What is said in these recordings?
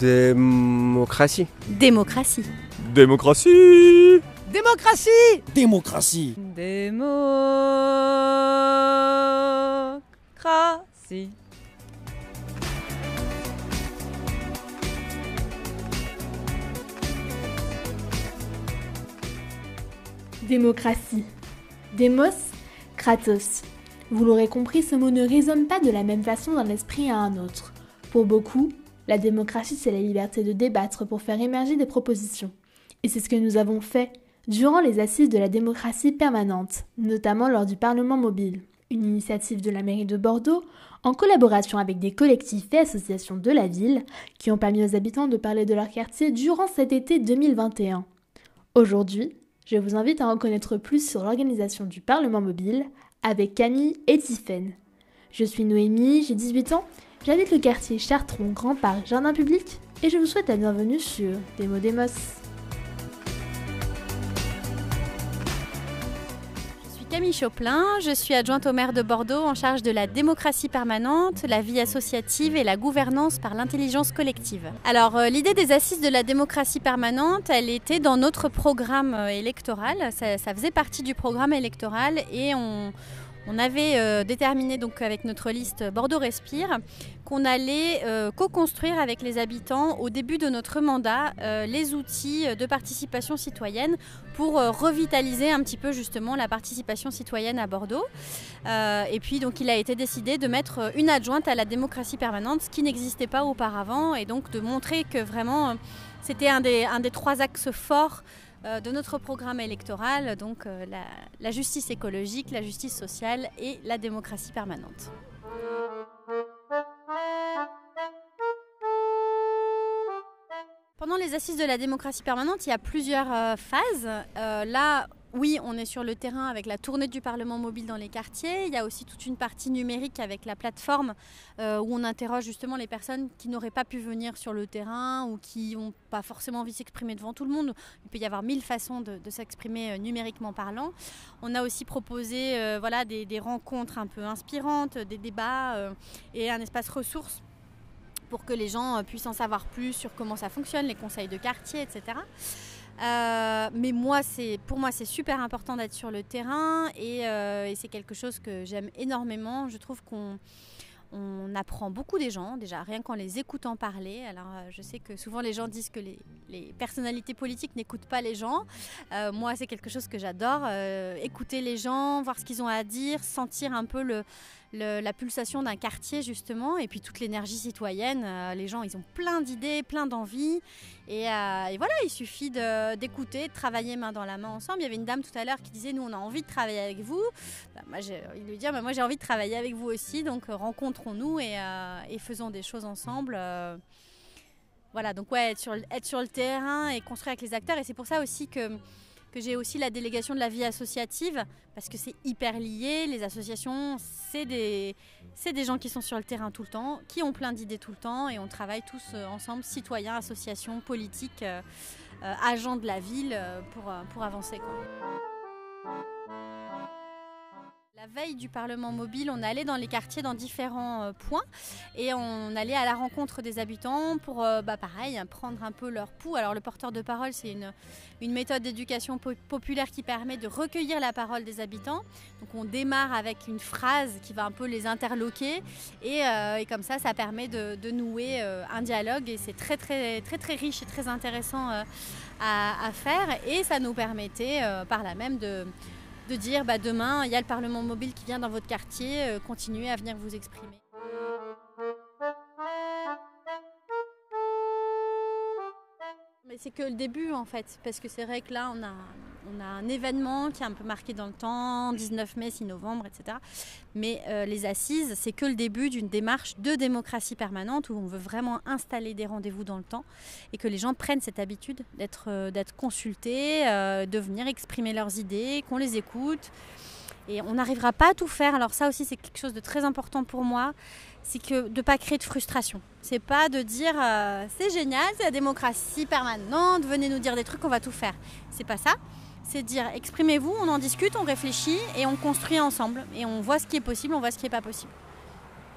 Démocratie. Démocratie. Démocratie Démocratie Démocratie Démocratie. Démocratie. Demos, Kratos. Vous l'aurez compris, ce mot ne résonne pas de la même façon d'un esprit à un autre. Pour beaucoup, la démocratie, c'est la liberté de débattre pour faire émerger des propositions. Et c'est ce que nous avons fait durant les assises de la démocratie permanente, notamment lors du Parlement mobile, une initiative de la mairie de Bordeaux, en collaboration avec des collectifs et associations de la ville, qui ont permis aux habitants de parler de leur quartier durant cet été 2021. Aujourd'hui, je vous invite à en connaître plus sur l'organisation du Parlement mobile avec Camille et Tiffaine. Je suis Noémie, j'ai 18 ans, j'habite le quartier Chartron Grand Parc Jardin Public et je vous souhaite la bienvenue sur Demo Demos. Je suis Camille Choplin, je suis adjointe au maire de Bordeaux en charge de la démocratie permanente, la vie associative et la gouvernance par l'intelligence collective. Alors euh, l'idée des assises de la démocratie permanente, elle était dans notre programme euh, électoral, ça, ça faisait partie du programme électoral et on, on avait euh, déterminé donc avec notre liste Bordeaux Respire qu'on allait euh, co-construire avec les habitants au début de notre mandat euh, les outils de participation citoyenne pour revitaliser un petit peu justement la participation citoyenne à Bordeaux. et puis donc il a été décidé de mettre une adjointe à la démocratie permanente, ce qui n'existait pas auparavant, et donc de montrer que vraiment c'était un des, un des trois axes forts de notre programme électoral, donc euh, la, justice écologique, la justice sociale et la démocratie permanente. Pendant les assises de la démocratie permanente, il y a plusieurs euh, phases. Euh, là, oui, on est sur le terrain avec la tournée du Parlement mobile dans les quartiers. Il y a aussi toute une partie numérique avec la plateforme euh, où on interroge justement les personnes qui n'auraient pas pu venir sur le terrain ou qui n'ont pas forcément envie de s'exprimer devant tout le monde. Il peut y avoir mille façons de, s'exprimer euh, numériquement parlant. On a aussi proposé euh, des, rencontres un peu inspirantes, des débats et un espace ressources pour que les gens puissent en savoir plus sur comment ça fonctionne, les conseils de quartier, etc. Euh, mais moi, c'est pour moi, c'est super important d'être sur le terrain et, euh, et c'est quelque chose que j'aime énormément. Je trouve qu'on on apprend beaucoup des gens, déjà rien qu'en les écoutant parler. Alors euh, je sais que souvent les gens disent que les, personnalités politiques n'écoutent pas les gens. Moi c'est quelque chose que j'adore, écouter les gens, voir ce qu'ils ont à dire, sentir un peu le, la pulsation d'un quartier justement, et puis toute l'énergie citoyenne. Euh, les gens ils ont plein d'idées, plein d'envies, et, euh, voilà, il suffit d'écouter, de, travailler main dans la main ensemble. Il y avait une dame tout à l'heure qui disait nous on a envie de travailler avec vous. Bah, moi de lui dire bah, moi j'ai envie de travailler avec vous aussi, donc rencontre rencontrons-nous et, euh, et, faisons des choses ensemble. Euh, voilà, donc ouais, être sur, être sur, le terrain et construire avec les acteurs. Et c'est pour ça aussi que, que j'ai aussi la délégation de la vie associative, parce que c'est hyper lié. Les associations, c'est des, des gens qui sont sur le terrain tout le temps, qui ont plein d'idées tout le temps, et on travaille tous euh, ensemble, citoyens, associations, politiques, euh, agents de la ville, pour, pour avancer. Quoi. Veille du Parlement mobile, on allait dans les quartiers dans différents euh, points et on allait à la rencontre des habitants pour, euh, bah, pareil, prendre un peu leur pouls. Alors le porteur de parole, c'est une, méthode d'éducation po populaire qui permet de recueillir la parole des habitants. Donc on démarre avec une phrase qui va un peu les interloquer et, euh, comme ça, ça permet de, nouer un dialogue et c'est très très très très riche et très intéressant à, à, faire et ça nous permettait par là même de de dire bah, demain il y a le Parlement mobile qui vient dans votre quartier, euh, continuez à venir vous exprimer. Mais c'est que le début en fait, parce que c'est vrai que là on a, on a un événement qui est un peu marqué dans le temps, 19 mai, 6 novembre, etc. Mais euh, les assises, c'est que le début d'une démarche de démocratie permanente où on veut vraiment installer des rendez-vous dans le temps et que les gens prennent cette habitude d'être euh, consultés, euh, de venir exprimer leurs idées, qu'on les écoute. Et on n'arrivera pas à tout faire. Alors ça aussi, c'est quelque chose de très important pour moi c'est que de ne pas créer de frustration. C'est pas de dire c'est génial, c'est la démocratie permanente, venez nous dire des trucs, on va tout faire. C'est pas ça. C'est dire exprimez-vous, on en discute, on réfléchit et on construit ensemble. Et on voit ce qui est possible, on voit ce qui n'est pas possible.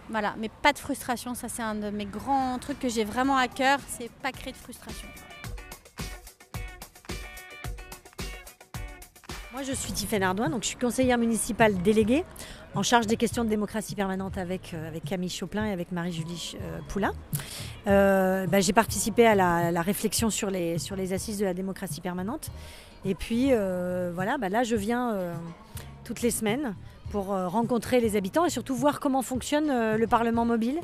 Voilà, mais pas de frustration, ça c'est un de mes grands trucs que j'ai vraiment à cœur, c'est pas créer de frustration. Moi, je suis Tiffaine Ardouin, donc je suis conseillère municipale déléguée en charge des questions de démocratie permanente avec, euh, Camille Choplin et avec Marie-Julie euh, Poulain. Euh, bah, j'ai participé à la, réflexion sur les, assises de la démocratie permanente. Et puis, voilà, bah, là, je viens toutes les semaines pour rencontrer les habitants et surtout voir comment fonctionne le Parlement mobile.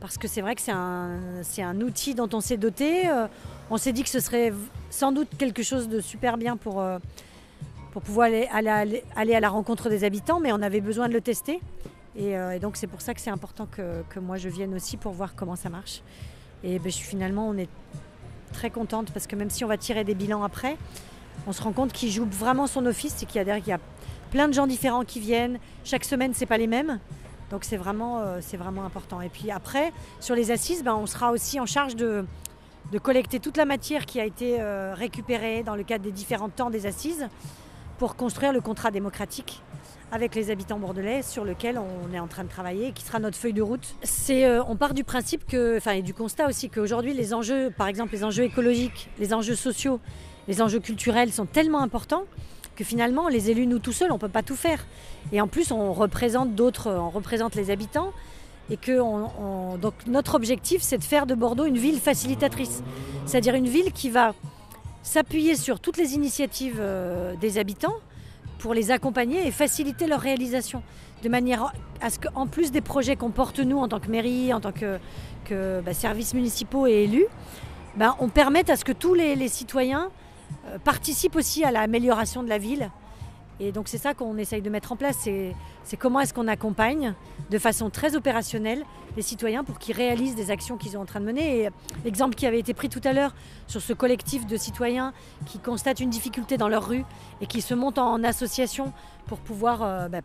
Parce que c'est vrai que c'est un, outil dont on s'est doté. on s'est dit que ce serait sans doute quelque chose de super bien pour pouvoir aller, à la rencontre des habitants, mais on avait besoin de le tester. Et, euh, donc c'est pour ça que c'est important que, moi je vienne aussi pour voir comment ça marche. Et ben, finalement, on est très contente parce que même si on va tirer des bilans après, on se rend compte qu'il joue vraiment son office et qu'il y, a, y a plein de gens différents qui viennent. Chaque semaine, c'est pas les mêmes. Donc c'est vraiment, euh, important. Et puis après, sur les assises, ben, on sera aussi en charge de, de collecter toute la matière qui a été euh, récupérée dans le cadre des différents temps des assises pour construire le contrat démocratique avec les habitants bordelais sur lequel on est en train de travailler qui sera notre feuille de route. C'est, euh, on part du principe que, enfin, et du constat aussi qu'aujourd'hui les enjeux, par exemple les enjeux écologiques, les enjeux sociaux, les enjeux culturels sont tellement importants que finalement les élus nous tout seuls on peut pas tout faire. Et en plus on représente d'autres, on représente les habitants et que donc notre objectif c'est de faire de Bordeaux une ville facilitatrice, c'est-à-dire une ville qui va s'appuyer sur toutes les initiatives euh, des habitants pour les accompagner et faciliter leur réalisation. De manière à ce qu'en plus des projets qu'on porte nous en tant que mairie, en tant que, bah, services municipaux et élus, bah, on permette à ce que tous les, citoyens euh, participent aussi à l'amélioration de la ville et donc c'est ça qu'on essaye de mettre en place, c'est comment est-ce qu'on accompagne de façon très opérationnelle les citoyens pour qu'ils réalisent des actions qu'ils sont en train de mener. Et l'exemple qui avait été pris tout à l'heure sur ce collectif de citoyens qui constatent une difficulté dans leur rue et qui se montent en association pour pouvoir, euh, bah,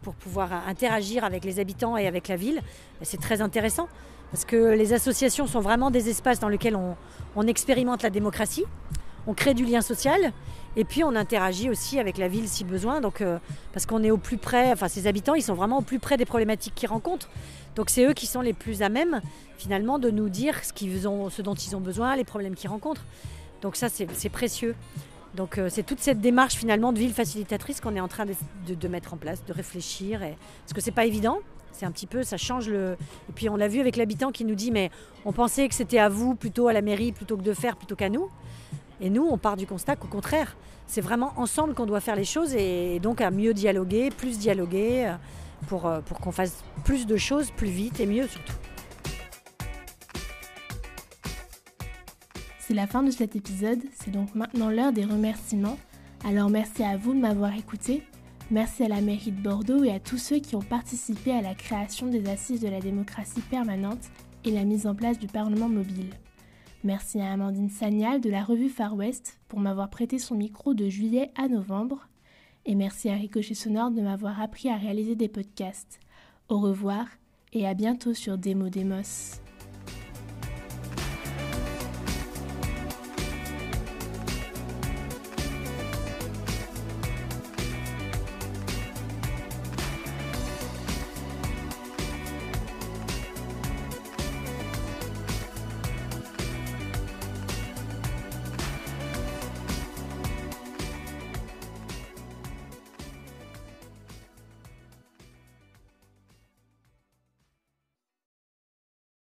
interagir avec les habitants et avec la ville, bah, c'est très intéressant. Parce que les associations sont vraiment des espaces dans lesquels on expérimente la démocratie, on crée du lien social et puis on interagit aussi avec la ville si besoin, donc, euh, parce qu'on est au plus près, enfin ces habitants, ils sont vraiment au plus près des problématiques qu'ils rencontrent. Donc c'est eux qui sont les plus à même finalement de nous dire ce, qu'ils ont, ce dont ils ont besoin, les problèmes qu'ils rencontrent. Donc ça c'est précieux. Donc euh, c'est toute cette démarche finalement de ville facilitatrice qu'on est en train de, mettre en place, de réfléchir. Parce que c'est pas évident, c'est un petit peu, ça change le. Et puis on l'a vu avec l'habitant qui nous dit mais on pensait que c'était à vous plutôt à la mairie plutôt que de faire plutôt qu'à nous. Et nous, on part du constat qu'au contraire, c'est vraiment ensemble qu'on doit faire les choses et donc à mieux dialoguer, plus dialoguer, euh, pour, euh, pour qu'on fasse plus de choses plus vite et mieux surtout. C'est la fin de cet épisode, c'est donc maintenant l'heure des remerciements. Alors merci à vous de m'avoir écouté, merci à la mairie de Bordeaux et à tous ceux qui ont participé à la création des assises de la démocratie permanente et la mise en place du Parlement mobile. Merci à Amandine Sagnal de la revue Far West pour m'avoir prêté son micro de juillet à novembre. Et merci à Ricochet Sonore de m'avoir appris à réaliser des podcasts. Au revoir et à bientôt sur Demo Demos.